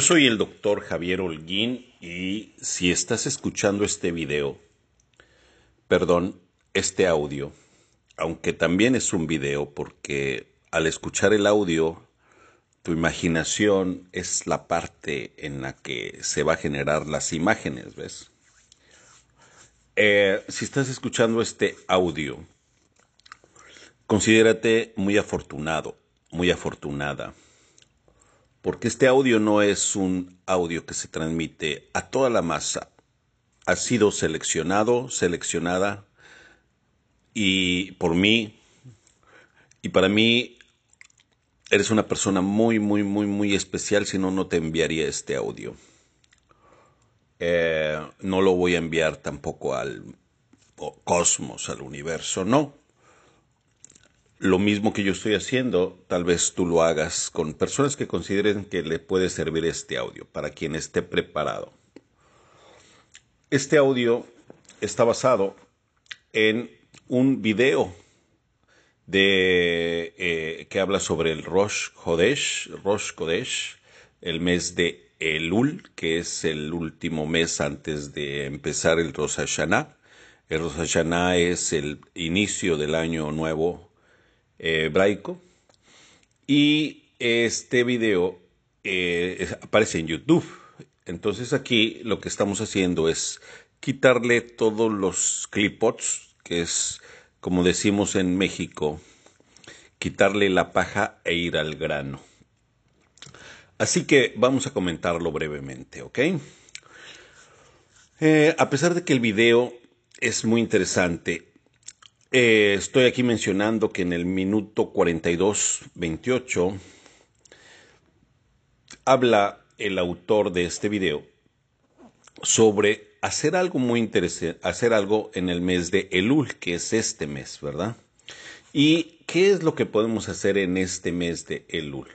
Yo soy el doctor Javier Holguín y si estás escuchando este video, perdón, este audio, aunque también es un video porque al escuchar el audio, tu imaginación es la parte en la que se va a generar las imágenes, ¿ves? Eh, si estás escuchando este audio, considérate muy afortunado, muy afortunada porque este audio no es un audio que se transmite a toda la masa. Ha sido seleccionado, seleccionada y por mí y para mí eres una persona muy, muy, muy, muy especial, si no, no te enviaría este audio. Eh, no lo voy a enviar tampoco al cosmos, al universo, no lo mismo que yo estoy haciendo, tal vez tú lo hagas con personas que consideren que le puede servir este audio, para quien esté preparado. Este audio está basado en un video de, eh, que habla sobre el Rosh Hodesh, Rosh Kodesh, el mes de Elul, que es el último mes antes de empezar el Rosh Hashanah. El Rosh Hashanah es el inicio del año nuevo hebraico. Y este video eh, aparece en YouTube. Entonces aquí lo que estamos haciendo es quitarle todos los clipots, que es como decimos en México, quitarle la paja e ir al grano. Así que vamos a comentarlo brevemente, ¿ok? Eh, a pesar de que el video es muy interesante, eh, estoy aquí mencionando que en el minuto 42-28 habla el autor de este video sobre hacer algo muy interesante, hacer algo en el mes de Elul, que es este mes, ¿verdad? ¿Y qué es lo que podemos hacer en este mes de Elul?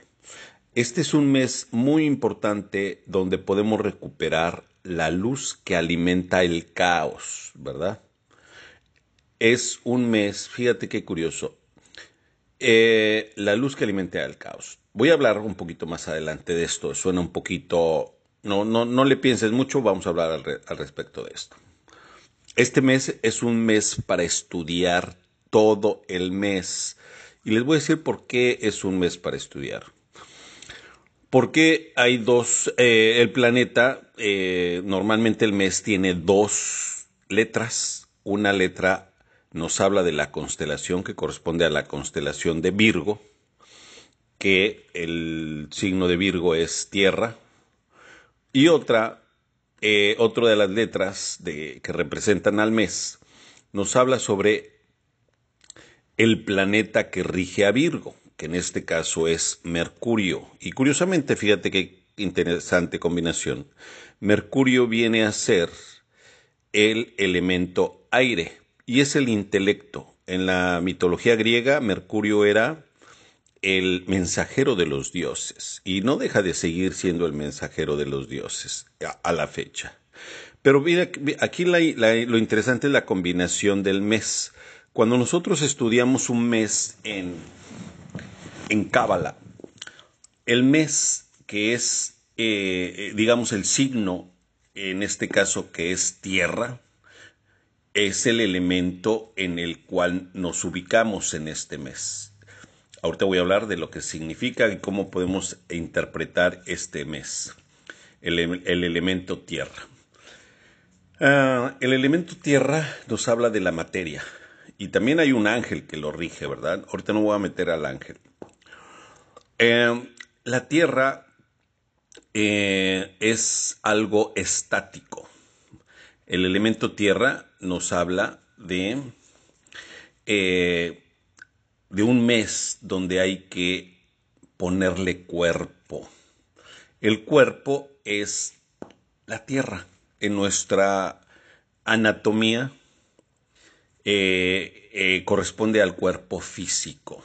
Este es un mes muy importante donde podemos recuperar la luz que alimenta el caos, ¿verdad? Es un mes, fíjate qué curioso, eh, la luz que alimenta el caos. Voy a hablar un poquito más adelante de esto, suena un poquito, no, no, no le pienses mucho, vamos a hablar al, al respecto de esto. Este mes es un mes para estudiar todo el mes. Y les voy a decir por qué es un mes para estudiar. Porque hay dos, eh, el planeta, eh, normalmente el mes tiene dos letras, una letra nos habla de la constelación que corresponde a la constelación de Virgo, que el signo de Virgo es tierra, y otra, eh, de las letras que representan al mes, nos habla sobre el planeta que rige a Virgo, que en este caso es Mercurio. Y curiosamente, fíjate qué interesante combinación. Mercurio viene a ser el elemento aire, y es el intelecto. En la mitología griega, Mercurio era el mensajero de los dioses y no deja de seguir siendo el mensajero de los dioses a, la fecha. Pero mira, aquí lo interesante es la combinación del mes. Cuando nosotros estudiamos un mes en, en Cábala, el mes que es, eh, digamos, el signo, en este caso que es tierra, es el elemento en el cual nos ubicamos en este mes. Ahorita voy a hablar de lo que significa y cómo podemos interpretar este mes, el, elemento tierra. Ah, el elemento tierra nos habla de la materia y también hay un ángel que lo rige, ¿verdad? Ahorita no voy a meter al ángel. Eh, la tierra eh, es algo estático. El elemento tierra nos habla de, eh, de un mes donde hay que ponerle cuerpo. El cuerpo es la tierra. En nuestra anatomía eh, eh, corresponde al cuerpo físico.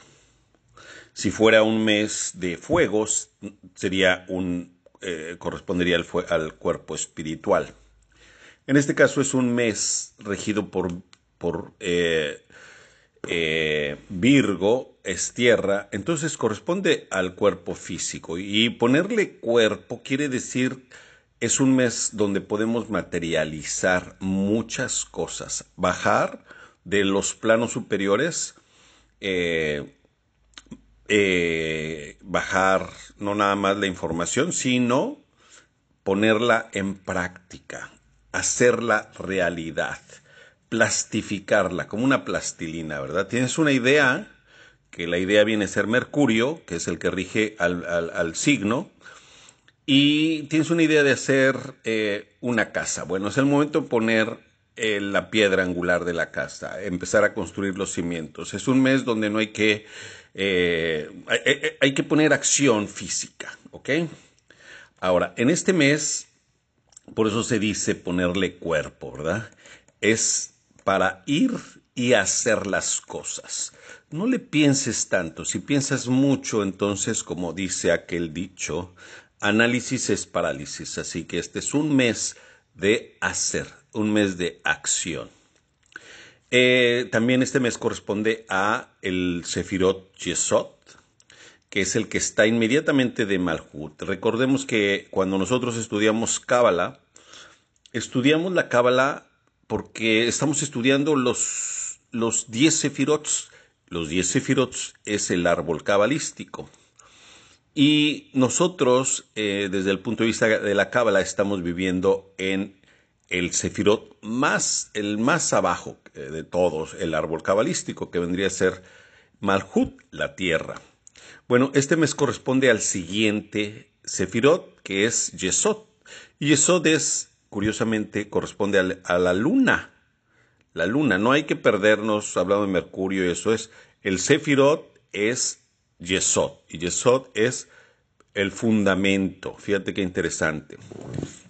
Si fuera un mes de fuegos, sería un, correspondería al cuerpo espiritual. En este caso es un mes regido por, por eh, eh, Virgo es tierra, entonces corresponde al cuerpo físico. Y ponerle cuerpo quiere decir, es un mes donde podemos materializar muchas cosas, bajar de los planos superiores, eh, eh, bajar no nada más la información, sino ponerla en práctica, hacerla realidad plastificarla, como una plastilina, ¿verdad? Tienes una idea, que la idea viene a ser Mercurio, que es el que rige al, signo, y tienes una idea de hacer eh, una casa. Bueno, es el momento de poner eh, la piedra angular de la casa, empezar a construir los cimientos. Es un mes donde no hay que, eh, hay, hay que poner acción física, ¿ok? Ahora, en este mes, por eso se dice ponerle cuerpo, ¿verdad? Es para ir y hacer las cosas. No le pienses tanto. Si piensas mucho, entonces, como dice aquel dicho, análisis es parálisis. Así que este es un mes de hacer, un mes de acción. Eh, también este mes corresponde a el Sefirot Yesod, que es el que está inmediatamente de Malhut. Recordemos que cuando nosotros estudiamos Cábala, estudiamos la Cábala porque estamos estudiando los, los 10 sefirots. Los 10 sefirots es el árbol cabalístico. Y nosotros, eh, desde el punto de vista de la cábala, estamos viviendo en el sefirot más, el más abajo eh, de todos, el árbol cabalístico, que vendría a ser Malhut, la tierra. Bueno, este mes corresponde al siguiente sefirot, que es Yesod. Y Yesod es curiosamente corresponde a la luna. La luna, no hay que perdernos hablando de Mercurio, eso es. El Sefirot es Yesod, y Yesod es el fundamento. Fíjate qué interesante.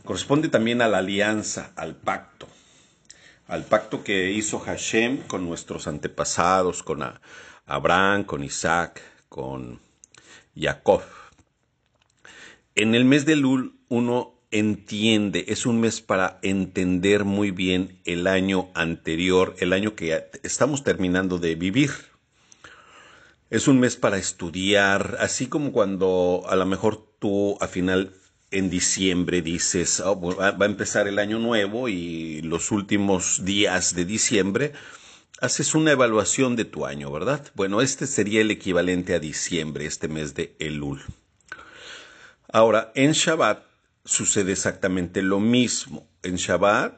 Corresponde también a la alianza, al pacto. Al pacto que hizo Hashem con nuestros antepasados, con Abraham, con Isaac, con Jacob. En el mes de Lul, uno entiende, es un mes para entender muy bien el año anterior, el año que estamos terminando de vivir. Es un mes para estudiar, así como cuando a lo mejor tú a final en diciembre dices, oh, va a empezar el año nuevo y los últimos días de diciembre, haces una evaluación de tu año, ¿verdad? Bueno, este sería el equivalente a diciembre, este mes de Elul. Ahora, en Shabbat sucede exactamente lo mismo. En Shabbat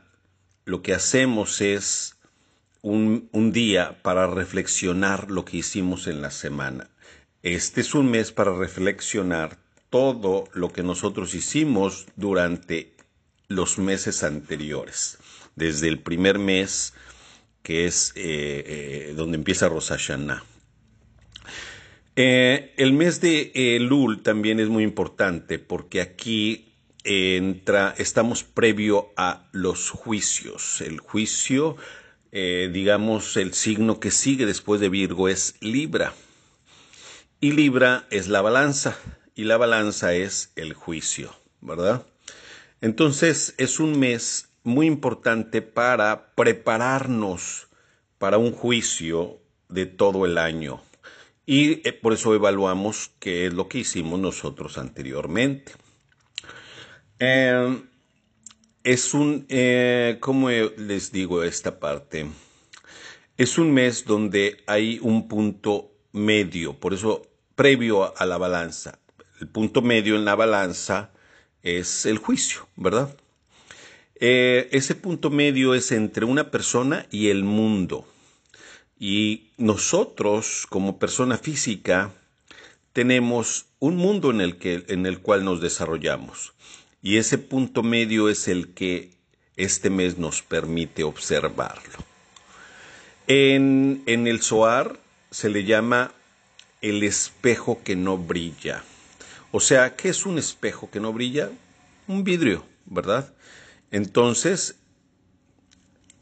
lo que hacemos es un, día para reflexionar lo que hicimos en la semana. Este es un mes para reflexionar todo lo que nosotros hicimos durante los meses anteriores, desde el primer mes que es eh, eh, donde empieza Rosh Hashanah. Eh, el mes de Elul también es muy importante porque aquí entra, estamos previo a los juicios. El juicio, eh, digamos, el signo que sigue después de Virgo es Libra. Y Libra es la balanza. Y la balanza es el juicio, ¿verdad? Entonces es un mes muy importante para prepararnos para un juicio de todo el año. Y eh, por eso evaluamos qué es lo que hicimos nosotros anteriormente. Em, es un, eh, ¿cómo les digo esta parte? Es un mes donde hay un punto medio, por eso previo a la balanza. El punto medio en la balanza es el juicio, ¿verdad? Eh, ese punto medio es entre una persona y el mundo. Y nosotros, como persona física, tenemos un mundo en el, que, en el cual nos desarrollamos. Y ese punto medio es el que este mes nos permite observarlo. En, el Zohar se le llama el espejo que no brilla. O sea, ¿qué es un espejo que no brilla? Un vidrio, ¿verdad? Entonces,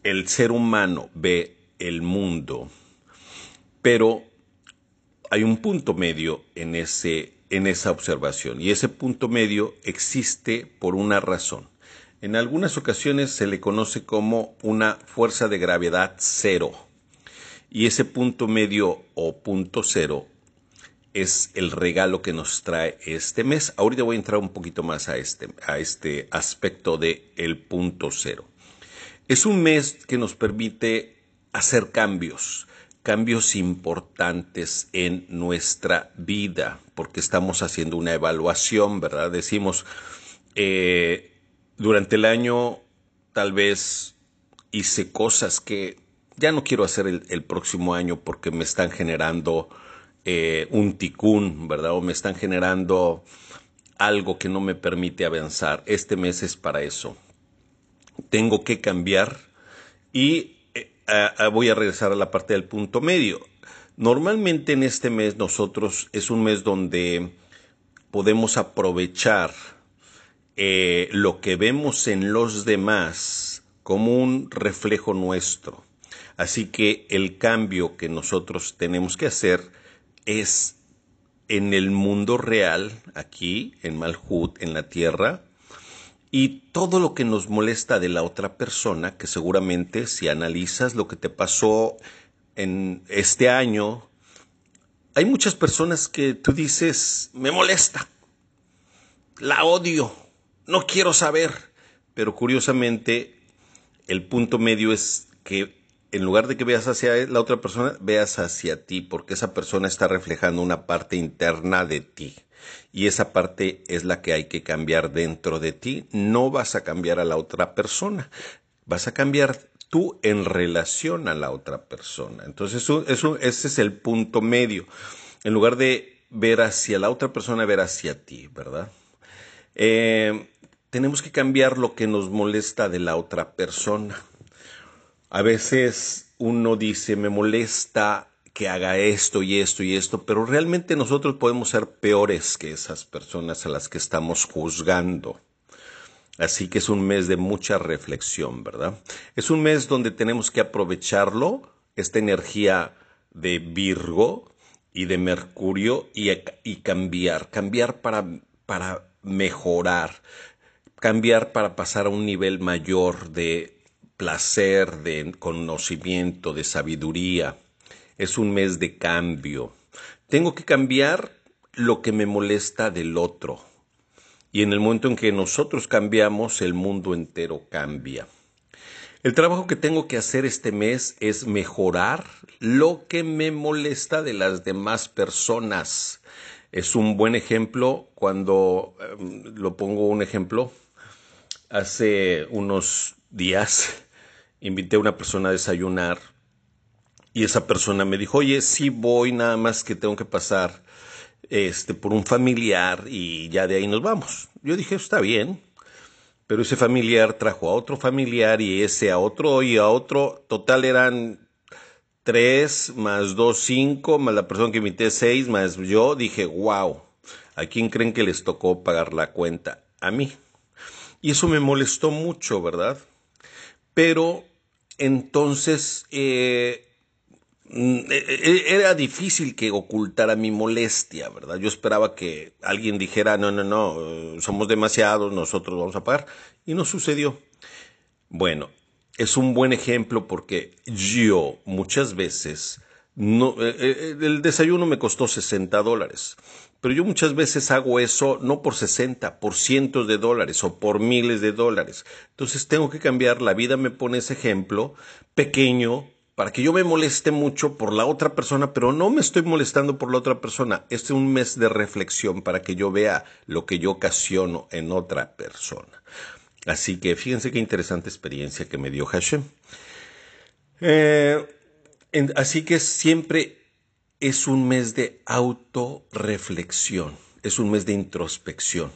el ser humano ve el mundo, pero hay un punto medio en ese en esa observación y ese punto medio existe por una razón. En algunas ocasiones se le conoce como una fuerza de gravedad cero Y ese punto medio o punto cero es el regalo que nos trae este mes. Ahorita voy a entrar un poquito más a este, a este aspecto de el punto cero. Es un mes que nos permite hacer cambios, cambios importantes en nuestra vida, porque estamos haciendo una evaluación, ¿verdad? Decimos, eh, durante el año tal vez hice cosas que ya no quiero hacer el próximo año porque me están generando eh, un ticún, ¿verdad? O me están generando algo que no me permite avanzar. Este mes es para eso. Tengo que cambiar y eh, voy a regresar a la parte del punto medio. Normalmente en este mes nosotros es un mes donde podemos aprovechar eh, lo que vemos en los demás como un reflejo nuestro. Así que el cambio que nosotros tenemos que hacer es en el mundo real, aquí, en Malhut, en la tierra, y todo lo que nos molesta de la otra persona, que seguramente si analizas lo que te pasó en este año, hay muchas personas que tú dices, me molesta, la odio, no quiero saber, pero curiosamente el punto medio es que en lugar de que veas hacia la otra persona, veas hacia ti, porque esa persona está reflejando una parte interna de ti. Y esa parte es la que hay que cambiar dentro de ti. No vas a cambiar a la otra persona, vas a cambiar tú en relación a la otra persona. Entonces, eso, ese es el punto medio. En lugar de ver hacia la otra persona, ver hacia ti, ¿verdad? Eh, tenemos que cambiar lo que nos molesta de la otra persona. A veces uno dice, me molesta que haga esto y esto y esto, pero realmente nosotros podemos ser peores que esas personas a las que estamos juzgando. Así que es un mes de mucha reflexión, ¿verdad? Es un mes donde tenemos que aprovecharlo, esta energía de Virgo y de Mercurio y, cambiar, cambiar para, para mejorar, cambiar para pasar a un nivel mayor de placer, de conocimiento, de sabiduría. Es un mes de cambio. Tengo que cambiar lo que me molesta del otro. Y en el momento en que nosotros cambiamos, el mundo entero cambia. El trabajo que tengo que hacer este mes es mejorar lo que me molesta de las demás personas. Es un buen ejemplo cuando, em, lo pongo un ejemplo, hace unos días invité a una persona a desayunar y esa persona me dijo, oye, sí voy, nada más que tengo que pasar este, por un familiar y ya de ahí nos vamos. Yo dije, está bien, pero ese familiar trajo a otro familiar y ese a otro y a otro, total eran tres más dos, cinco, más la persona que invité seis, más yo, dije, wow, ¿a quién creen que les tocó pagar la cuenta? A mí. Y eso me molestó mucho, ¿verdad? Pero entonces, eh, mm, e, e, era difícil que ocultara mi molestia, ¿verdad? Yo esperaba que alguien dijera, no, no, no, somos demasiados, nosotros vamos a pagar. Y no sucedió. Bueno, es un buen ejemplo porque yo muchas veces, no, eh, eh, el desayuno me costó 60 dólares. Pero yo muchas veces hago eso no por 60, por cientos de dólares o por miles de dólares. Entonces tengo que cambiar, la vida me pone ese ejemplo pequeño para que yo me moleste mucho por la otra persona, pero no me estoy molestando por la otra persona. Este es un mes de reflexión para que yo vea lo que yo ocasiono en otra persona. Así que fíjense qué interesante experiencia que me dio Hashem. Eh, así que siempre es un mes de autorreflexión, es un mes de introspección.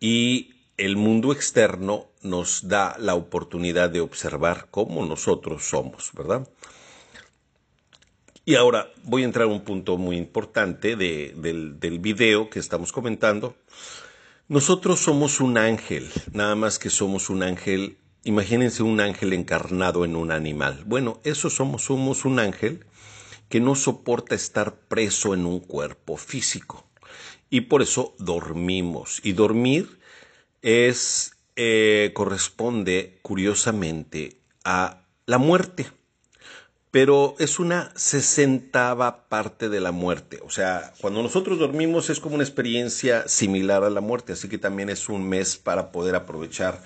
Y el mundo externo nos da la oportunidad de observar cómo nosotros somos, ¿verdad? Y ahora voy a entrar a un punto muy importante del, del video que estamos comentando. Nosotros somos un ángel, nada más que somos un ángel, imagínense un ángel encarnado en un animal. Bueno, eso somos, somos un ángel que no soporta estar preso en un cuerpo físico. Y por eso dormimos. Y dormir es, eh, corresponde curiosamente a la muerte. pero es una sesentava parte de la muerte. O sea, cuando nosotros dormimos es como una experiencia similar a la muerte, así que también es un mes para poder aprovechar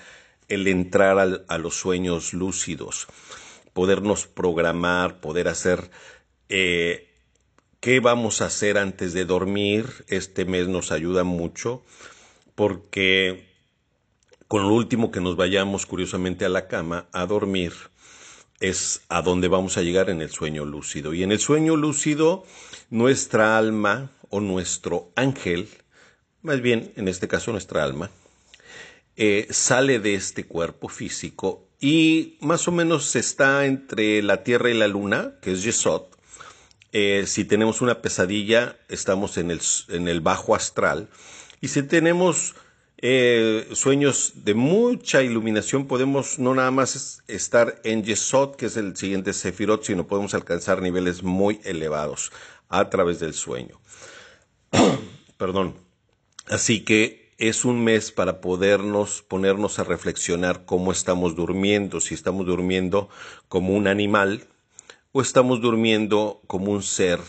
el entrar a los sueños lúcidos, podernos programar, poder hacer eh, qué vamos a hacer antes de dormir. Este mes nos ayuda mucho porque con lo último que nos vayamos curiosamente a la cama a dormir, es a donde vamos a llegar en el sueño lúcido. Y en el sueño lúcido, nuestra alma o nuestro ángel, más bien en este caso nuestra alma, eh, sale de este cuerpo físico y más o menos está entre la Tierra y la Luna, que es Yesod. Eh, si tenemos una pesadilla, estamos en el, en el bajo astral. Y si tenemos eh, sueños de mucha iluminación, podemos no nada más estar en Yesod, que es el siguiente Sefirot, sino podemos alcanzar niveles muy elevados a través del sueño. Perdón. Así que es un mes para podernos ponernos a reflexionar cómo estamos durmiendo, si estamos durmiendo como un animal estamos durmiendo como un ser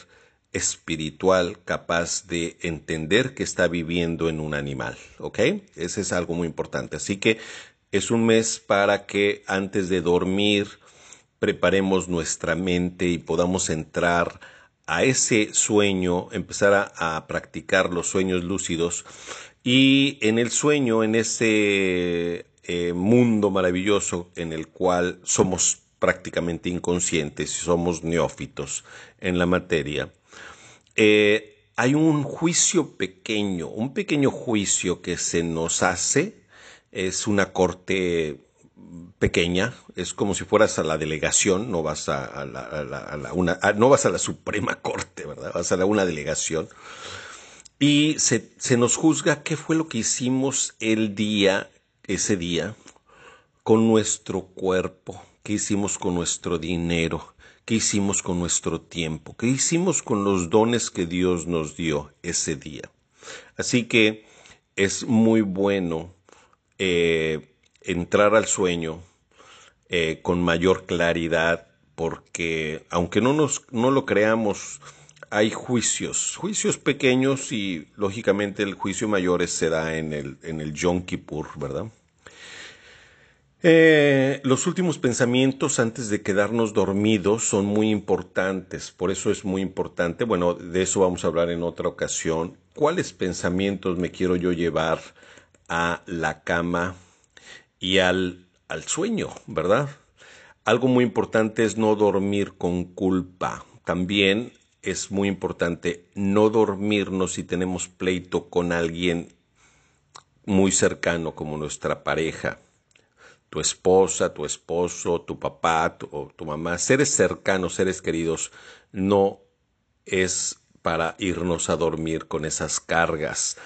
espiritual capaz de entender que está viviendo en un animal, ¿ok? Ese es algo muy importante. Así que es un mes para que antes de dormir preparemos nuestra mente y podamos entrar a ese sueño, empezar a, practicar los sueños lúcidos y en el sueño, en ese eh, mundo maravilloso en el cual somos prácticamente inconscientes y somos neófitos en la materia, eh, hay un juicio pequeño, un pequeño juicio que se nos hace, es una corte pequeña, es como si fueras a la delegación, no vas a, la, una, no vas a la Suprema Corte, ¿verdad? Vas a la, una delegación. Y se, se nos juzga qué fue lo que hicimos el día, ese día, con nuestro cuerpo, qué hicimos con nuestro dinero, ¿Qué hicimos con nuestro tiempo? ¿Qué hicimos con los dones que Dios nos dio ese día? Así que es muy bueno eh, entrar al sueño eh, con mayor claridad porque aunque no, nos, no lo creamos, hay juicios, juicios pequeños y lógicamente el juicio mayor se da en el, en el Yom Kippur, ¿verdad? Eh, los últimos pensamientos antes de quedarnos dormidos son muy importantes, por eso es muy importante, bueno, de eso vamos a hablar en otra ocasión, cuáles pensamientos me quiero yo llevar a la cama y al, al sueño, ¿verdad? Algo muy importante es no dormir con culpa. También es muy importante no dormirnos si tenemos pleito con alguien muy cercano como nuestra pareja tu esposa, tu esposo, tu papá o tu mamá, seres cercanos, seres queridos, no es para irnos a dormir con esas cargas,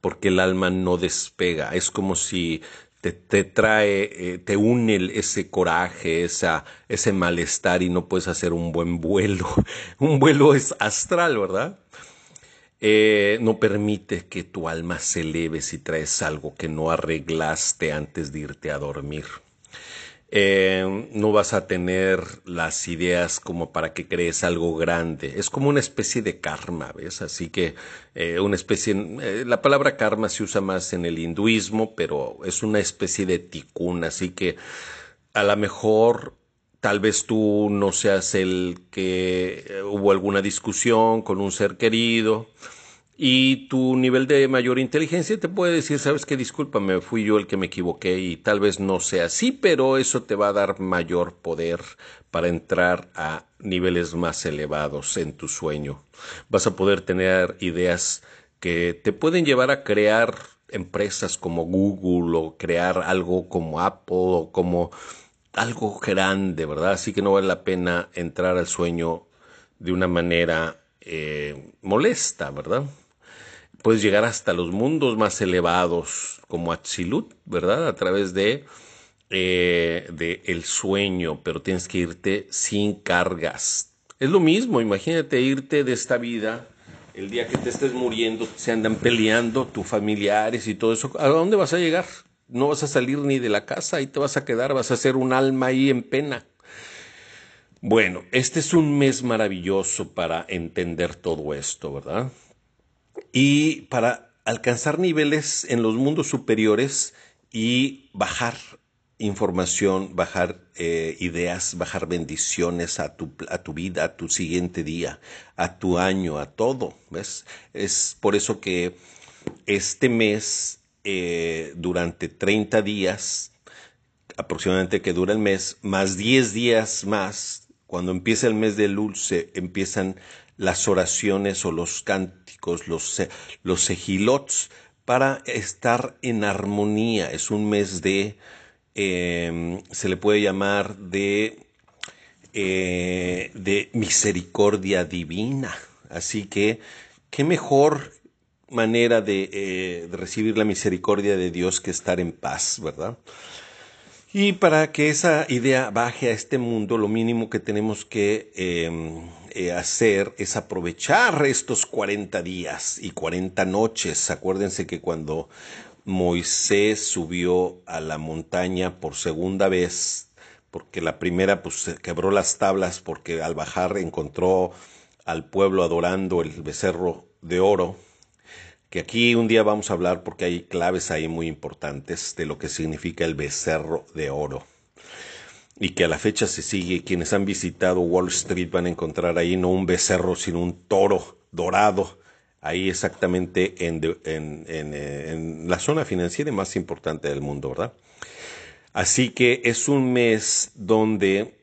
porque el alma no despega. Es como si te, trae, eh, te une ese coraje, esa, ese malestar y no puedes hacer un buen vuelo. un vuelo es astral, ¿verdad? Eh, no permite que tu alma se eleve si traes algo que no arreglaste antes de irte a dormir. Eh, no vas a tener las ideas como para que crees algo grande. Es como una especie de karma, ¿ves? Así que eh, una especie, la palabra karma se usa más en el hinduismo, pero es una especie de tikkun, así que a lo mejor tal vez tú no seas el que eh, hubo alguna discusión con un ser querido y tu nivel de mayor inteligencia te puede decir, sabes que discúlpame, fui yo el que me equivoqué y tal vez no sea así, pero eso te va a dar mayor poder para entrar a niveles más elevados en tu sueño. Vas a poder tener ideas que te pueden llevar a crear empresas como Google o crear algo como Apple o como algo grande, ¿verdad? Así que no vale la pena entrar al sueño de una manera eh, molesta, ¿verdad? Puedes llegar hasta los mundos más elevados, como Atzilut, ¿verdad? A través de, eh, de el sueño, pero tienes que irte sin cargas. Es lo mismo, imagínate irte de esta vida el día que te estés muriendo, se andan peleando tus familiares y todo eso. ¿A dónde vas a llegar? No vas a salir ni de la casa, ahí te vas a quedar, vas a ser un alma ahí en pena. Bueno, este es un mes maravilloso para entender todo esto, ¿verdad? Y para alcanzar niveles en los mundos superiores y bajar información, bajar eh, ideas, bajar bendiciones a tu, a tu vida, a tu siguiente día, a tu año, a todo. ¿Ves? Es por eso que este mes, eh, durante 30 días, aproximadamente que dura el mes, más 10 días más, cuando empieza el mes de Lul, se empiezan las oraciones o los cánticos, los, los sejilots, para estar en armonía. Es un mes de Em, se le puede llamar de, eh, de misericordia divina. Así que, qué mejor manera de, eh, de, recibir la misericordia de Dios que estar en paz, ¿verdad? Y para que esa idea baje a este mundo, lo mínimo que tenemos que em, eh, hacer es aprovechar estos 40 días y 40 noches. Acuérdense que cuando Moisés subió a la montaña por segunda vez, porque la primera pues se quebró las tablas porque al bajar encontró al pueblo adorando el becerro de oro, que aquí un día vamos a hablar porque hay claves ahí muy importantes de lo que significa el becerro de oro. Y que a la fecha se sigue, quienes han visitado Wall Street van a encontrar ahí no un becerro, sino un toro dorado ahí exactamente en, en, la zona financiera más importante del mundo, ¿verdad? Así que es un mes donde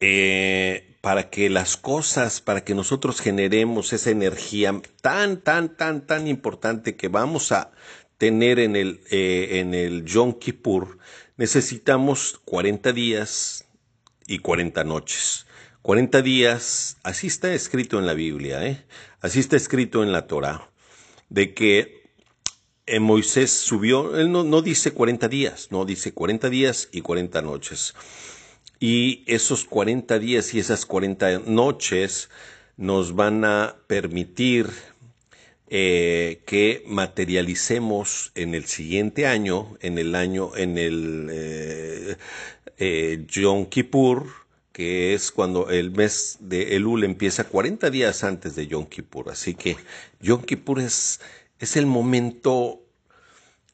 eh, para que las cosas, para que nosotros generemos esa energía tan, tan, tan, tan importante que vamos a tener en el, eh, en el Yom Kippur, necesitamos 40 días y 40 noches. 40 días, así está escrito en la Biblia, ¿eh? así está escrito en la Torah, de que eh, Moisés subió, él no, no dice 40 días, no dice 40 días y 40 noches. Y esos 40 días y esas 40 noches nos van a permitir eh, que materialicemos en el siguiente año, en el año, en el eh, eh Yom Kippur, que es cuando el mes de Elul empieza 40 días antes de Yom Kippur. Así que Yom Kippur es, es el momento,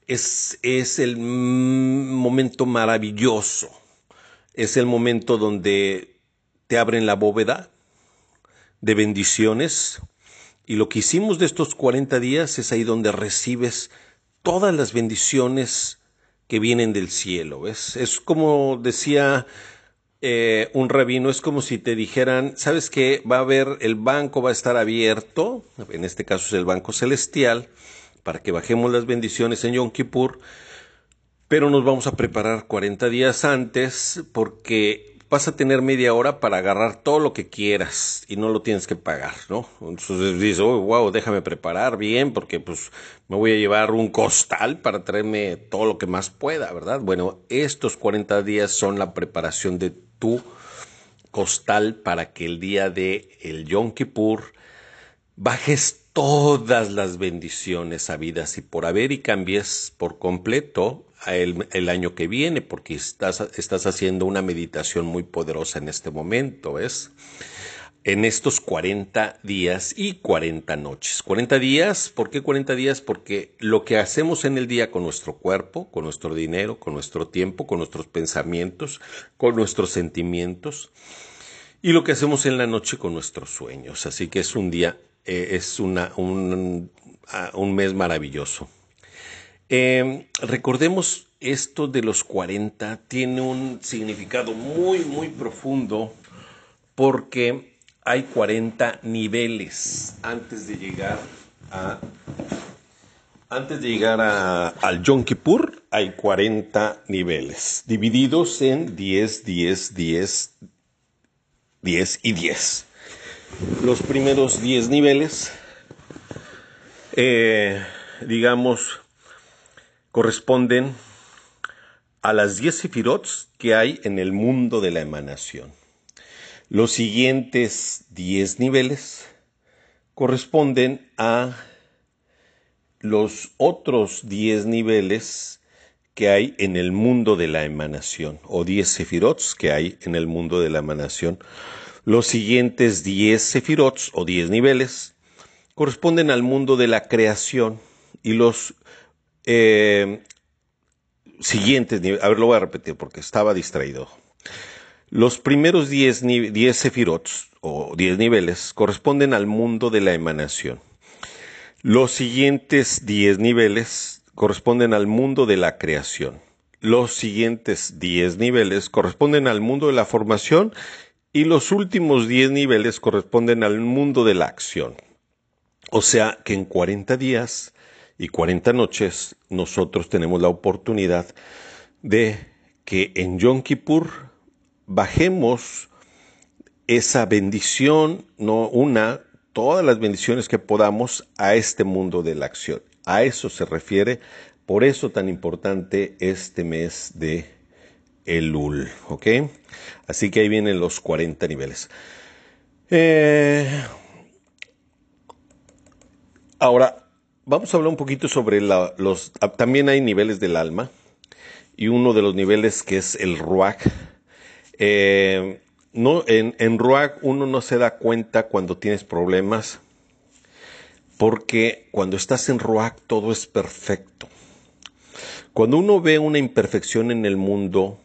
es, es el momento maravilloso. Es el momento donde te abren la bóveda de bendiciones. Y lo que hicimos de estos 40 días es ahí donde recibes todas las bendiciones que vienen del cielo. Es, es como decía eh, un rabino es como si te dijeran, ¿sabes qué? Va a haber, el banco va a estar abierto, en este caso es el Banco Celestial, para que bajemos las bendiciones en Yom Kippur, pero nos vamos a preparar 40 días antes porque vas a tener media hora para agarrar todo lo que quieras y no lo tienes que pagar, ¿no? Entonces dices, oh, wow, déjame preparar bien porque pues me voy a llevar un costal para traerme todo lo que más pueda, ¿verdad? Bueno, estos 40 días son la preparación de tu costal para que el día de el Yom Kippur bajes todas las bendiciones habidas y por haber y cambies por completo el, año que viene, porque estás, estás haciendo una meditación muy poderosa en este momento, ¿ves? En estos 40 días y 40 noches. 40 días, ¿por qué 40 días? Porque lo que hacemos en el día con nuestro cuerpo, con nuestro dinero, con nuestro tiempo, con nuestros pensamientos, con nuestros sentimientos, y lo que hacemos en la noche con nuestros sueños. Así que es un día, eh, es una, un, ah, un mes maravilloso. Eh, recordemos esto de los 40 tiene un significado muy, muy profundo porque hay 40 niveles antes de llegar a antes de llegar a, al Yom Kippur hay 40 niveles divididos en 10, 10, 10, 10 y 10. Los primeros 10 niveles, eh, digamos, corresponden a las 10 sefirots que hay en el mundo de la emanación. Los siguientes 10 niveles corresponden a los otros 10 niveles que hay en el mundo de la emanación, o 10 sefirots que hay en el mundo de la emanación. Los siguientes 10 sefirots, o 10 niveles, corresponden al mundo de la creación, y los eh, siguientes a ver, lo voy a repetir porque estaba distraído. Los primeros 10 sefirots, o 10 niveles, corresponden al mundo de la emanación. Los siguientes 10 niveles corresponden al mundo de la creación. Los siguientes 10 niveles corresponden al mundo de la formación y los últimos 10 niveles corresponden al mundo de la acción. O sea que en 40 días y 40 noches nosotros tenemos la oportunidad de que en Yom Kippur bajemos esa bendición, no una, todas las bendiciones que podamos a este mundo de la acción. A eso se refiere, por eso tan importante este mes de Elul, ¿ok? Así que ahí vienen los 40 niveles. Eh, ahora, vamos a hablar un poquito sobre los... También hay niveles del alma y uno de los niveles que es el Ruach. Eh, no, en, en Ruach uno no se da cuenta cuando tienes problemas porque cuando estás en Ruach todo es perfecto. Cuando uno ve una imperfección en el mundo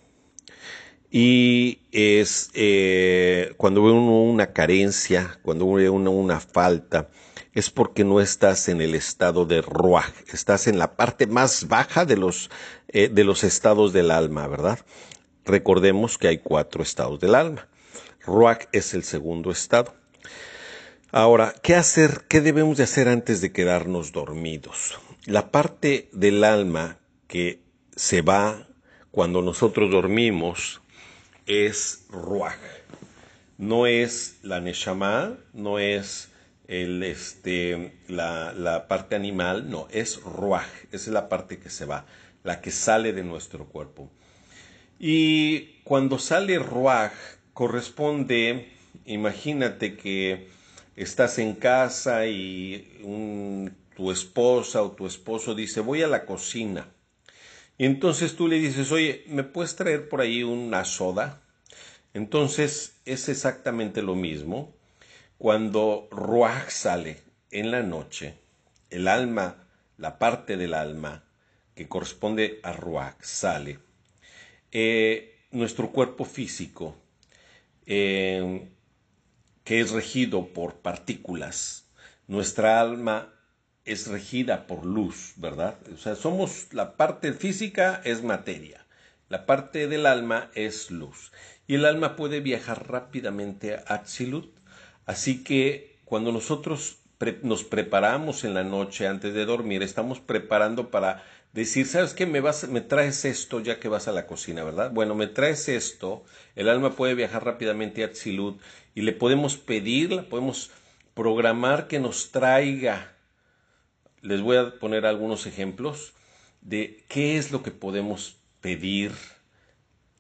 y es eh, cuando ve uno una carencia, cuando ve uno una falta, es porque no estás en el estado de Ruach, estás en la parte más baja de los, eh, de los estados del alma, ¿verdad? Recordemos que hay cuatro estados del alma. Ruach es el segundo estado. Ahora, ¿qué hacer? ¿Qué debemos de hacer antes de quedarnos dormidos? La parte del alma que se va cuando nosotros dormimos es Ruach. No es la Neshama, no es el, este, la, la, parte animal, no, es ruaj, esa es la parte que se va, la que sale de nuestro cuerpo. Y cuando sale ruaj, corresponde, imagínate que estás en casa y tu esposa o tu esposo dice, voy a la cocina. Y entonces tú le dices, oye, ¿me puedes traer por ahí una soda? Entonces es exactamente lo mismo cuando Ruach sale en la noche, el alma, la parte del alma que corresponde a Ruach sale, eh, nuestro cuerpo físico, eh, que es regido por partículas, nuestra alma es regida por luz, ¿verdad? O sea, somos, la parte física es materia, la parte del alma es luz. Y el alma puede viajar rápidamente a Atzilut, Así que cuando nosotros nos preparamos en la noche antes de dormir, estamos preparando para decir, ¿sabes qué? Me, vas, me traes esto ya que vas a la cocina, ¿verdad? Bueno, me traes esto, el alma puede viajar rápidamente a Tzilut y le podemos pedir, podemos programar que nos traiga. Les voy a poner algunos ejemplos de qué es lo que podemos pedir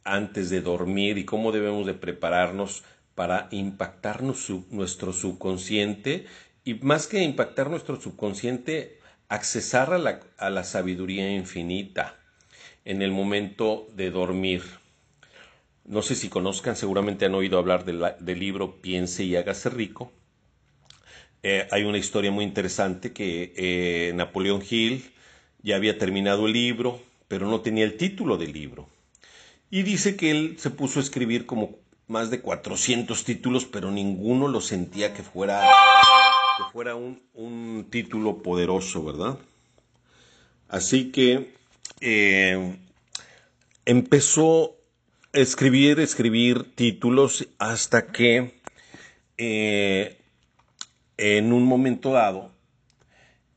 antes de dormir y cómo debemos de prepararnos para impactar nuestro subconsciente y más que impactar nuestro subconsciente, accesar a la, a la sabiduría infinita en el momento de dormir. No sé si conozcan, seguramente han oído hablar del libro Piense y hágase rico. Eh, hay una historia muy interesante que eh, Napoleón Hill ya había terminado el libro, pero no tenía el título del libro. Y dice que él se puso a escribir como más de 400 títulos, pero ninguno lo sentía que fuera, que fuera un, título poderoso, ¿verdad? Así que eh, empezó a escribir, escribir títulos hasta que eh, en un momento dado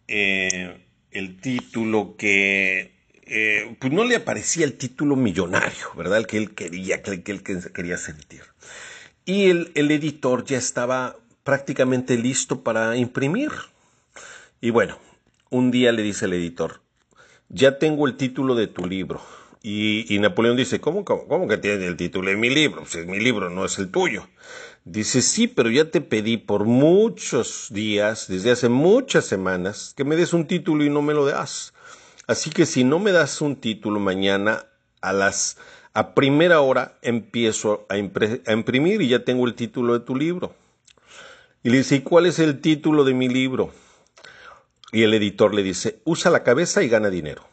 eh, el título que eh, pues no le aparecía el título millonario, ¿verdad? El que él quería, que, él quería sentir. Y el, el editor ya estaba prácticamente listo para imprimir. Y bueno, un día le dice el editor, ya tengo el título de tu libro. Y, Napoleón dice, ¿cómo, cómo, que tiene el título de mi libro? Si es mi libro, no es el tuyo. Dice, sí, pero ya te pedí por muchos días, desde hace muchas semanas, que me des un título y no me lo das. Así que si no me das un título mañana a las a primera hora empiezo a, imprimir y ya tengo el título de tu libro. Y le dice, ¿y cuál es el título de mi libro? Y el editor le dice, usa la cabeza y gana dinero.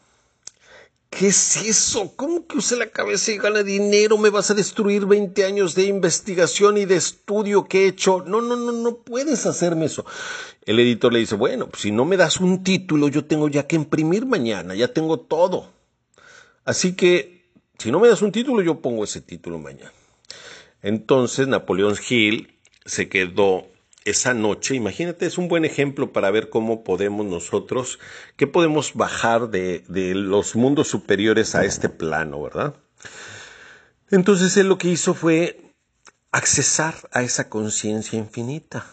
¿Qué es eso? ¿Cómo que usa la cabeza y gana dinero? ¿Me vas a destruir 20 años de investigación y de estudio que he hecho? No, no, no, no puedes hacerme eso. El editor le dice, bueno, pues si no me das un título, yo tengo ya que imprimir mañana, ya tengo todo. Así que si no me das un título, yo pongo ese título mañana. Entonces Napoleón Hill se quedó esa noche. Imagínate, es un buen ejemplo para ver cómo podemos nosotros, qué podemos bajar de, de los mundos superiores a este plano, ¿verdad? Entonces él lo que hizo fue accesar a esa conciencia infinita,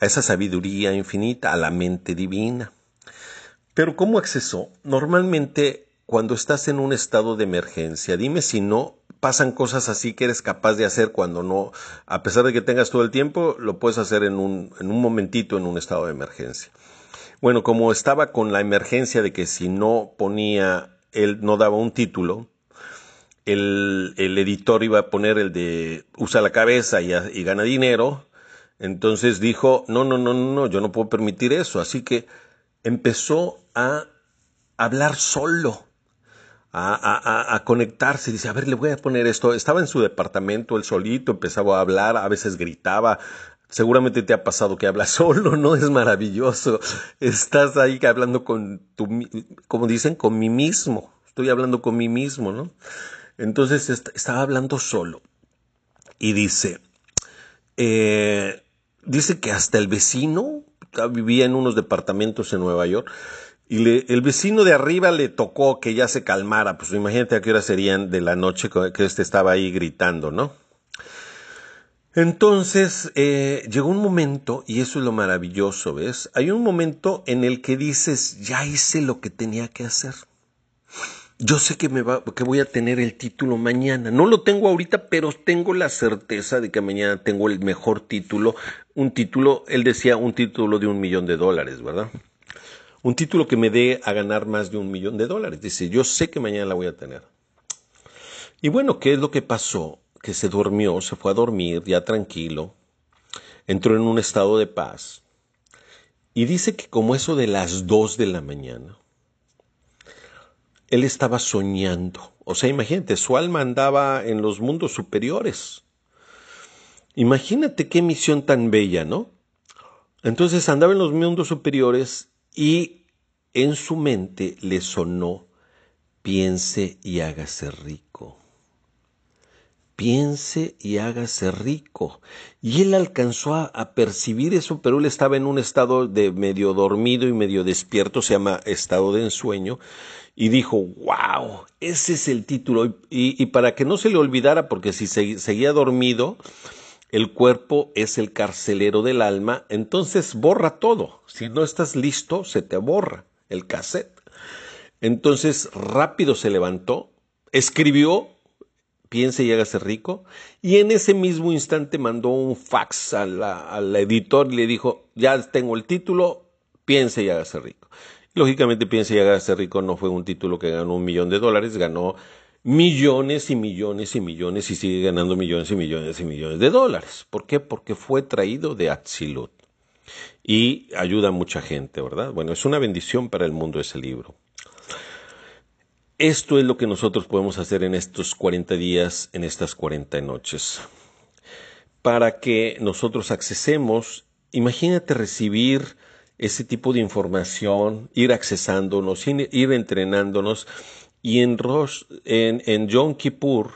a esa sabiduría infinita, a la mente divina. Pero ¿cómo accesó? Normalmente cuando estás en un estado de emergencia, dime si no pasan cosas así que eres capaz de hacer cuando no, a pesar de que tengas todo el tiempo, lo puedes hacer en un, en un momentito en un estado de emergencia. Bueno, como estaba con la emergencia de que si no ponía, él no daba un título, el, el editor iba a poner el de usa la cabeza y, y gana dinero, entonces dijo, no, no, no, no, yo no puedo permitir eso, así que empezó a hablar solo a, conectarse. Dice, a ver, le voy a poner esto. Estaba en su departamento, él solito, empezaba a hablar, a veces gritaba. Seguramente te ha pasado que hablas solo, ¿no? Es maravilloso. Estás ahí hablando con tu, como dicen, con mí mismo. Estoy hablando con mí mismo, ¿no? Entonces estaba hablando solo. Y dice, eh, dice que hasta el vecino, vivía en unos departamentos en Nueva York, y le, el vecino de arriba le tocó que ya se calmara, pues imagínate a qué hora serían de la noche que este estaba ahí gritando, ¿no? Entonces eh, llegó un momento, y eso es lo maravilloso, ¿ves? Hay un momento en el que dices, ya hice lo que tenía que hacer. Yo sé que, me va, que voy a tener el título mañana. No lo tengo ahorita, pero tengo la certeza de que mañana tengo el mejor título. Un título, él decía, un título de un millón de dólares, ¿verdad? Un título que me dé a ganar más de un millón de dólares. Dice, yo sé que mañana la voy a tener. Y bueno, ¿qué es lo que pasó? Que se durmió, se fue a dormir ya tranquilo, entró en un estado de paz. Y dice que como eso de las dos de la mañana, él estaba soñando. O sea, imagínate, su alma andaba en los mundos superiores. Imagínate qué misión tan bella, ¿no? Entonces andaba en los mundos superiores y en su mente le sonó, piense y hágase rico. Piense y hágase rico. Y él alcanzó a, percibir eso, pero él estaba en un estado de medio dormido y medio despierto, se llama estado de ensueño, y dijo, wow, ese es el título. Y, y para que no se le olvidara, porque si seguía dormido, el cuerpo es el carcelero del alma, entonces borra todo. Si no estás listo, se te borra el cassette. Entonces rápido se levantó, escribió, piense y hágase rico, y en ese mismo instante mandó un fax al editor y le dijo, ya tengo el título, piense y hágase rico. Lógicamente, piense y hágase rico no fue un título que ganó un millón de dólares, ganó millones y millones y millones y sigue ganando millones y millones y millones de dólares. ¿Por qué? Porque fue traído de Atzilut y ayuda a mucha gente, ¿verdad? Bueno, es una bendición para el mundo ese libro. Esto es lo que nosotros podemos hacer en estos 40 días, en estas 40 noches. Para que nosotros accesemos, imagínate recibir ese tipo de información, ir accesándonos, ir entrenándonos y en, en, en Yom Kippur,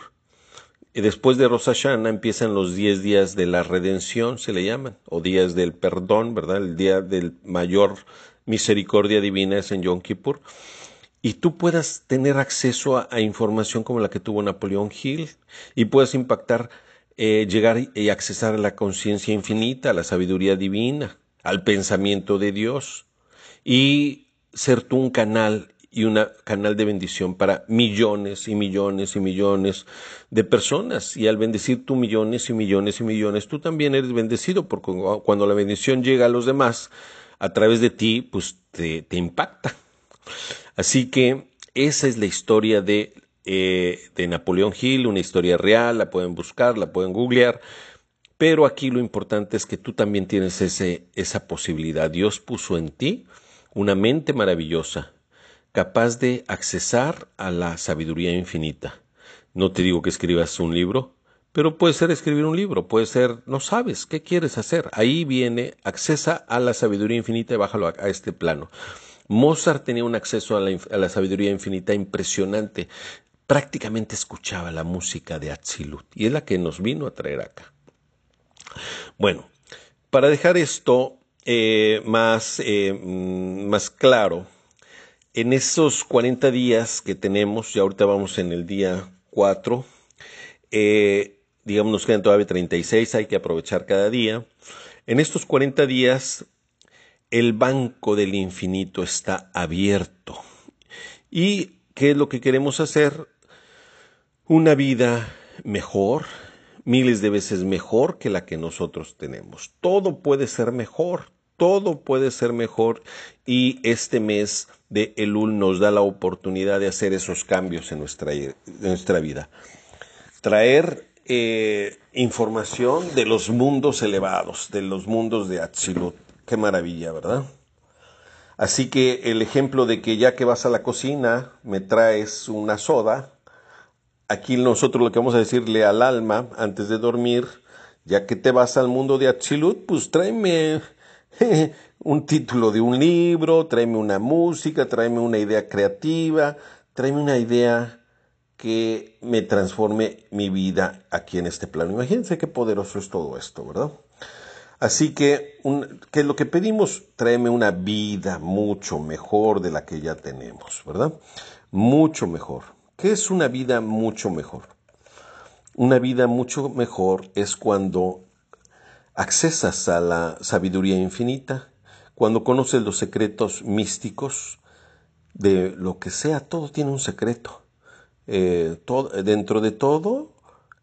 después de Rosh Hashanah, empiezan los 10 días de la redención, se le llaman, o días del perdón, ¿verdad? El día del mayor misericordia divina es en Yom Kippur. Y tú puedas tener acceso a, información como la que tuvo Napoleón Hill y puedas impactar, eh, llegar y accesar a la conciencia infinita, a la sabiduría divina, al pensamiento de Dios y ser tú un canal y un canal de bendición para millones y millones y millones de personas. Y al bendecir tú millones y millones y millones, tú también eres bendecido, porque cuando la bendición llega a los demás, a través de ti, pues te, impacta. Así que esa es la historia de, eh, de Napoleón Hill, una historia real, la pueden buscar, la pueden googlear. Pero aquí lo importante es que tú también tienes ese, esa posibilidad. Dios puso en ti una mente maravillosa, capaz de accesar a la sabiduría infinita. No te digo que escribas un libro, pero puede ser escribir un libro, puede ser, no sabes, ¿qué quieres hacer? Ahí viene, accesa a la sabiduría infinita y bájalo a, este plano. Mozart tenía un acceso a la, sabiduría infinita impresionante. Prácticamente escuchaba la música de Atzilut y es la que nos vino a traer acá. Bueno, para dejar esto eh, más, eh, mm, más claro, en esos 40 días que tenemos, y ahorita vamos en el día 4, eh, digamos nos quedan todavía 36, hay que aprovechar cada día. En estos 40 días, el banco del infinito está abierto. ¿Y qué es lo que queremos hacer? Una vida mejor, miles de veces mejor que la que nosotros tenemos. Todo puede ser mejor, todo puede ser mejor y este mes de Elul nos da la oportunidad de hacer esos cambios en nuestra, nuestra vida. Traer eh, información de los mundos elevados, de los mundos de Atzilut. Qué maravilla, ¿verdad? Así que el ejemplo de que ya que vas a la cocina me traes una soda, aquí nosotros lo que vamos a decirle al alma antes de dormir, ya que te vas al mundo de Atzilut, pues tráeme un título de un libro, tráeme una música, tráeme una idea creativa, tráeme una idea que me transforme mi vida aquí en este plano. Imagínense qué poderoso es todo esto, ¿verdad? Así que, ¿qué es lo que pedimos? Tráeme una vida mucho mejor de la que ya tenemos, ¿verdad? Mucho mejor. ¿Qué es una vida mucho mejor? Una vida mucho mejor es cuando accesas a la sabiduría infinita, cuando conoces los secretos místicos de lo que sea, todo tiene un secreto. Eh, dentro de todo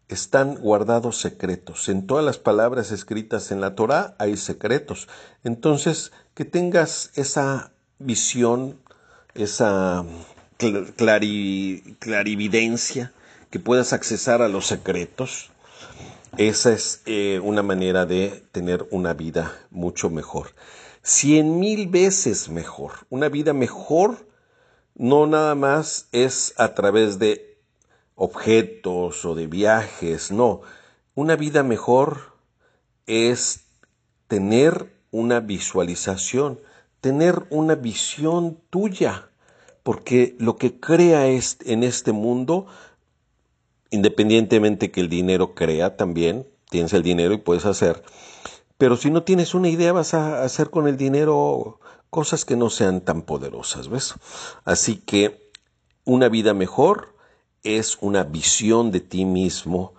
están guardados secretos. En todas las palabras escritas en la Torah hay secretos. Entonces, que tengas esa visión, esa clarividencia, que puedas accesar a los secretos. Esa es eh, una manera de tener una vida mucho mejor. Cien mil veces mejor. Una vida mejor no nada más es a través de objetos o de viajes, no. Una vida mejor es tener una visualización, tener una visión tuya porque lo que crea en este mundo, independientemente que el dinero crea también, tienes el dinero y puedes hacer, pero si no tienes una idea vas a hacer con el dinero cosas que no sean tan poderosas, ¿ves? Así que una vida mejor es una visión de ti mismo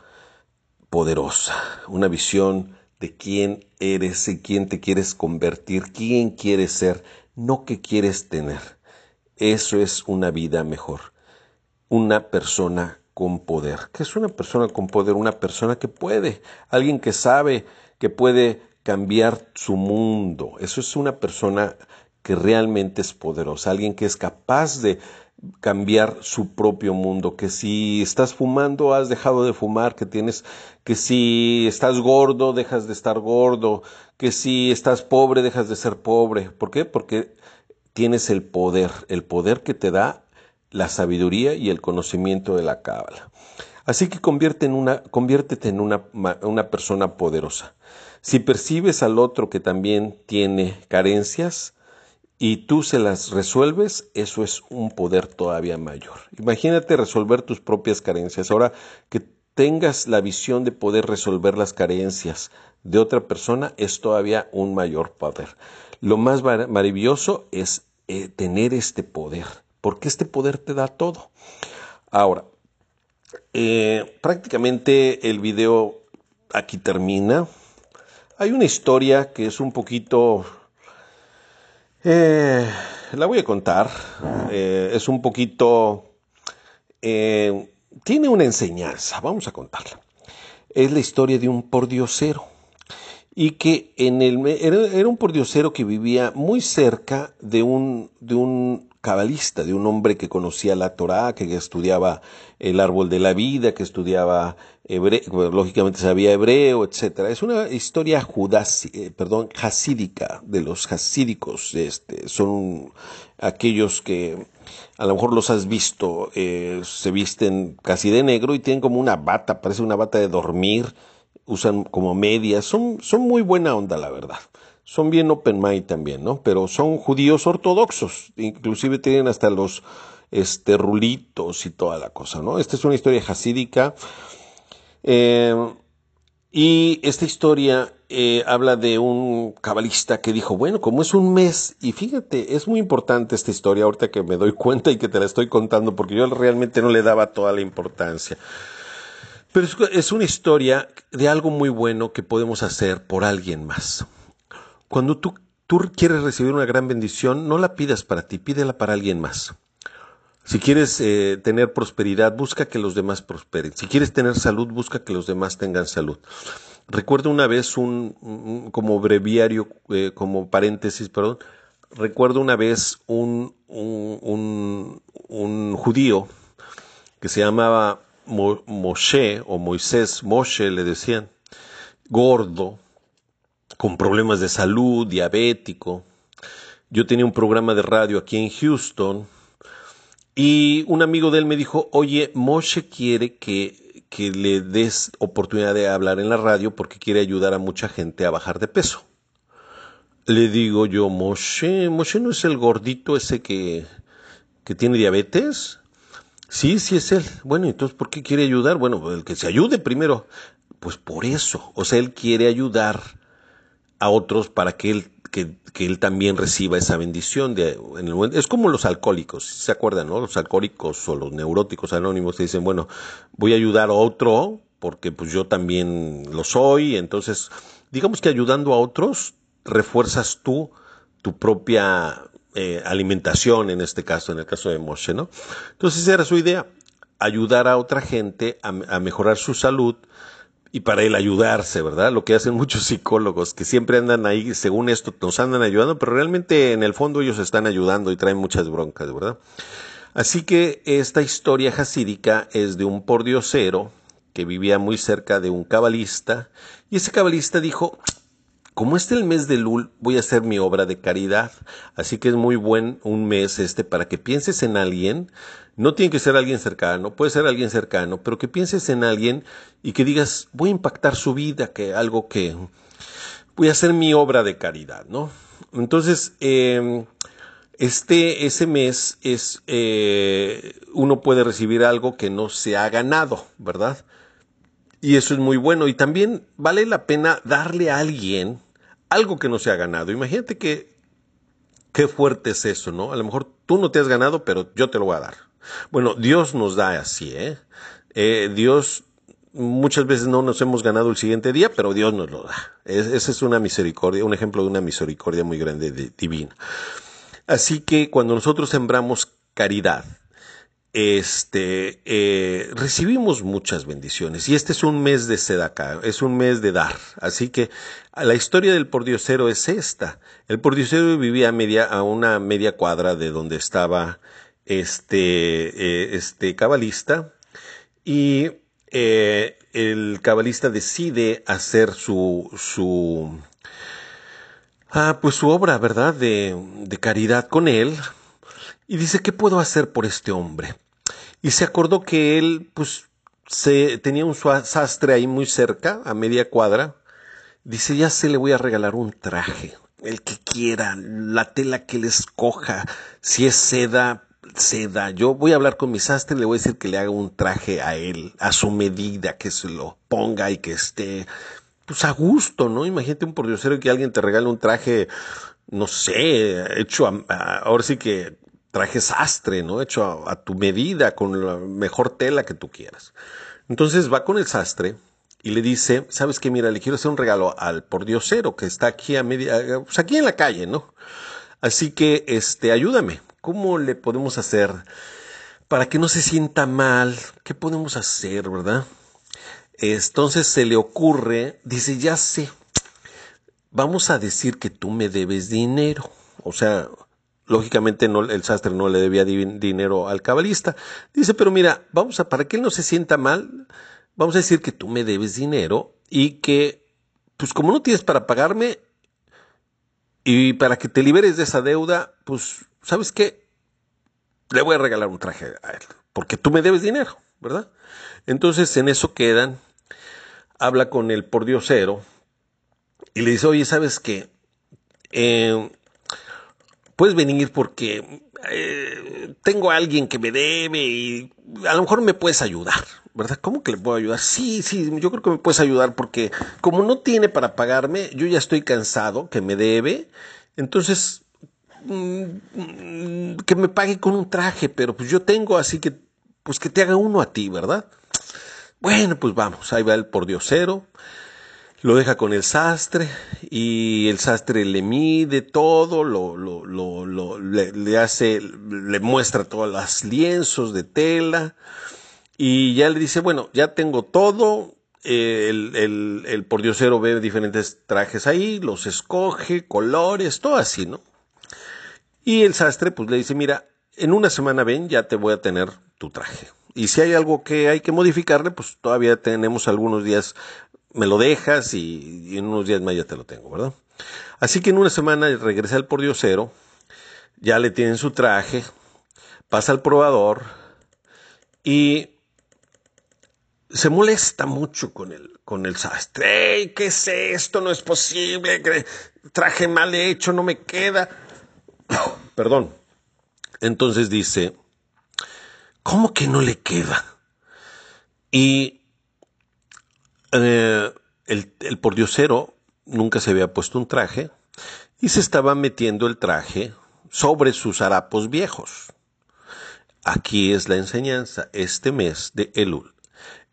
poderosa, una visión de quién eres y quién te quieres convertir, quién quieres ser, no qué quieres tener. Eso es una vida mejor. Una persona con poder. ¿Qué es una persona con poder? Una persona que puede, alguien que sabe que puede cambiar su mundo. Eso es una persona que realmente es poderosa, alguien que es capaz de cambiar su propio mundo, que si estás fumando has dejado de fumar, que tienes que si estás gordo dejas de estar gordo, que si estás pobre dejas de ser pobre. ¿Por qué? Porque tienes el poder, el poder que te da la sabiduría y el conocimiento de la cábala. Así que convierte en una, conviértete en una, una persona poderosa. Si percibes al otro que también tiene carencias y tú se las resuelves, eso es un poder todavía mayor. Imagínate resolver tus propias carencias. Ahora que tengas la visión de poder resolver las carencias de otra persona, es todavía un mayor poder. Lo más maravilloso es eh, tener este poder, porque este poder te da todo. Ahora, eh, prácticamente el video aquí termina. Hay una historia que es un poquito... Eh, la voy a contar. es un poquito... tiene una enseñanza, vamos a contarla. Es la historia de un pordiosero y que en el, era, un pordiosero que vivía muy cerca de un, de un cabalista, de un hombre que conocía la Torá, que estudiaba el árbol de la vida, que estudiaba hebreo, lógicamente sabía hebreo, etcétera. Es una historia judás, eh, perdón, hasídica, de los hasídicos, este, son aquellos que a lo mejor los has visto, eh, se visten casi de negro y tienen como una bata, parece una bata de dormir, usan como medias, son, son muy buena onda, la verdad son bien open mind también, ¿no? Pero son judíos ortodoxos, inclusive tienen hasta los este, rulitos y toda la cosa, ¿no? Esta es una historia jasídica. Eh, y esta historia eh, habla de un cabalista que dijo, bueno, como es un mes, y fíjate, es muy importante esta historia ahorita que me doy cuenta y que te la estoy contando, porque yo realmente no le daba toda la importancia. Pero es una historia de algo muy bueno que podemos hacer por alguien más. Cuando tú, quieres recibir una gran bendición, no la pidas para ti, pídela para alguien más. Si quieres eh, tener prosperidad, busca que los demás prosperen. Si quieres tener salud, busca que los demás tengan salud. Recuerdo una vez un, como breviario, eh, como paréntesis, perdón, recuerdo una vez un, un, un judío que se llamaba Moshe o Moisés, Moshe le decían, gordo, con problemas de salud, diabético. Yo tenía un programa de radio aquí en Houston y un amigo de él me dijo, oye, Moshe quiere que, que le des oportunidad de hablar en la radio porque quiere ayudar a mucha gente a bajar de peso. Le digo yo, Moshe, Moshe no es el gordito ese que, que tiene diabetes. Sí, sí es él. Bueno, entonces, ¿por qué quiere ayudar? Bueno, el que se ayude primero. Pues por eso. O sea, él quiere ayudar a otros para que él, que, él también reciba esa bendición. De, en el, es como los alcohólicos, ¿se acuerdan? No? Los alcohólicos o los neuróticos anónimos que dicen, bueno, voy a ayudar a otro porque pues yo también lo soy. Entonces, digamos que ayudando a otros, refuerzas tú tu propia eh, alimentación, en este caso, en el caso de Moshe, ¿no? Entonces, esa era su idea, ayudar a otra gente a, a mejorar su salud, y para él ayudarse, ¿verdad? Lo que hacen muchos psicólogos, que siempre andan ahí, según esto, nos andan ayudando, pero realmente en el fondo ellos están ayudando y traen muchas broncas, ¿verdad? Así que esta historia jasídica es de un pordiosero que vivía muy cerca de un cabalista, y ese cabalista dijo, como este el mes de Lul, voy a hacer mi obra de caridad, así que es muy buen un mes este para que pienses en alguien, no tiene que ser alguien cercano, puede ser alguien cercano, pero que pienses en alguien y que digas, voy a impactar su vida, que algo que voy a hacer mi obra de caridad, ¿no? Entonces, em, este, ese mes es, eh, uno puede recibir algo que no se ha ganado, ¿verdad? Y eso es muy bueno. Y también vale la pena darle a alguien algo que no se ha ganado. Imagínate que qué fuerte es eso, ¿no? A lo mejor tú no te has ganado, pero yo te lo voy a dar. Bueno, Dios nos da así, ¿eh? eh Dios muchas veces no nos hemos ganado el siguiente día, pero Dios nos lo da. esa es una misericordia, un ejemplo de una misericordia muy grande divina. Así que cuando nosotros sembramos caridad, este, eh, recibimos muchas bendiciones. Y este es un mes de sedacá, es un mes de dar. Así que la historia del pordiosero es esta. El pordiosero vivía a, media, a una media cuadra de donde estaba este, eh, este cabalista y eh, el cabalista decide hacer su, su, ah, pues su obra, ¿verdad? De, de caridad con él, y dice, ¿qué puedo hacer por este hombre? Y se acordó que él, pues, se, tenía un sastre ahí muy cerca, a media cuadra. Dice, ya se le voy a regalar un traje, el que quiera, la tela que le escoja, si es seda, seda. Yo voy a hablar con mi sastre y le voy a decir que le haga un traje a él, a su medida, que se lo ponga y que esté, pues a gusto, ¿no? Imagínate un pordiosero que alguien te regale un traje, no sé, hecho a, ahora sí que traje sastre, ¿no? Hecho a, tu medida, con la mejor tela que tú quieras. Entonces va con el sastre y le dice, ¿sabes qué? Mira, le quiero hacer un regalo al pordiosero que está aquí a media, pues aquí en la calle, ¿no? Así que, este, ayúdame. ¿Cómo le podemos hacer para que no se sienta mal? ¿Qué podemos hacer, verdad? Entonces se le ocurre, dice, ya sé, vamos a decir que tú me debes dinero. O sea, lógicamente el sastre no le debía dinero al cabalista. Dice, pero mira, vamos a, para que él no se sienta mal, vamos a decir que tú me debes dinero y que, pues como no tienes para pagarme y para que te liberes de esa deuda, pues, ¿sabes qué? Le voy a regalar un traje a él, porque tú me debes dinero, ¿verdad? Entonces en eso quedan, habla con el pordiosero y le dice, oye, ¿sabes qué? Eh, puedes venir porque eh, tengo a alguien que me debe y a lo mejor me puedes ayudar, ¿verdad? ¿Cómo que le puedo ayudar? Sí, sí, yo creo que me puedes ayudar porque como no tiene para pagarme, yo ya estoy cansado, que me debe, entonces mm, que me pague con un traje, pero pues yo tengo, así que pues que te haga uno a ti, ¿verdad? Bueno, pues vamos, ahí va el pordiosero lo deja con el sastre y el sastre le mide todo, lo, lo, lo, le, hace, le muestra todas las lienzos de tela y ya le dice, bueno, ya tengo todo, el, el, el pordiosero ve diferentes trajes ahí, los escoge, colores, todo así, ¿no? Y el sastre pues le dice, mira, en una semana ven, ya te voy a tener tu traje. Y si hay algo que hay que modificarle, pues todavía tenemos algunos días me lo dejas y, en unos días más ya te lo tengo, ¿verdad? Así que en una semana regresa el pordiosero, ya le tienen su traje, pasa al probador y se molesta mucho con el, con el sastre. ¿Qué es esto? No es posible. Traje mal hecho, no me queda. Perdón. Entonces dice, ¿cómo que no le queda? Y eh, el, el pordiosero nunca se había puesto un traje y se estaba metiendo el traje sobre sus harapos viejos. Aquí es la enseñanza. Este mes de Elul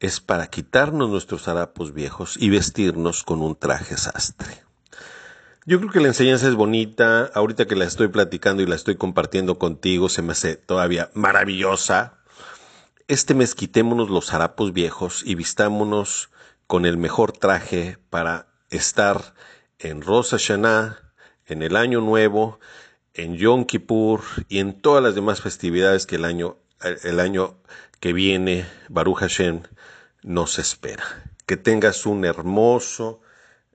es para quitarnos nuestros harapos viejos y vestirnos con un traje sastre. Yo creo que la enseñanza es bonita. Ahorita que la estoy platicando y la estoy compartiendo contigo, se me hace todavía maravillosa. Este mes quitémonos los harapos viejos y vistámonos con el mejor traje para estar en Rosh Hashanah, en el Año Nuevo, en Yom Kippur y en todas las demás festividades que el año, el año que viene, Baruch Hashem, nos espera. Que tengas un hermoso,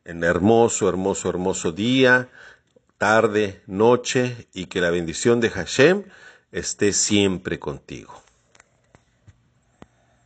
un hermoso, hermoso, hermoso día, tarde, noche y que la bendición de Hashem esté siempre contigo.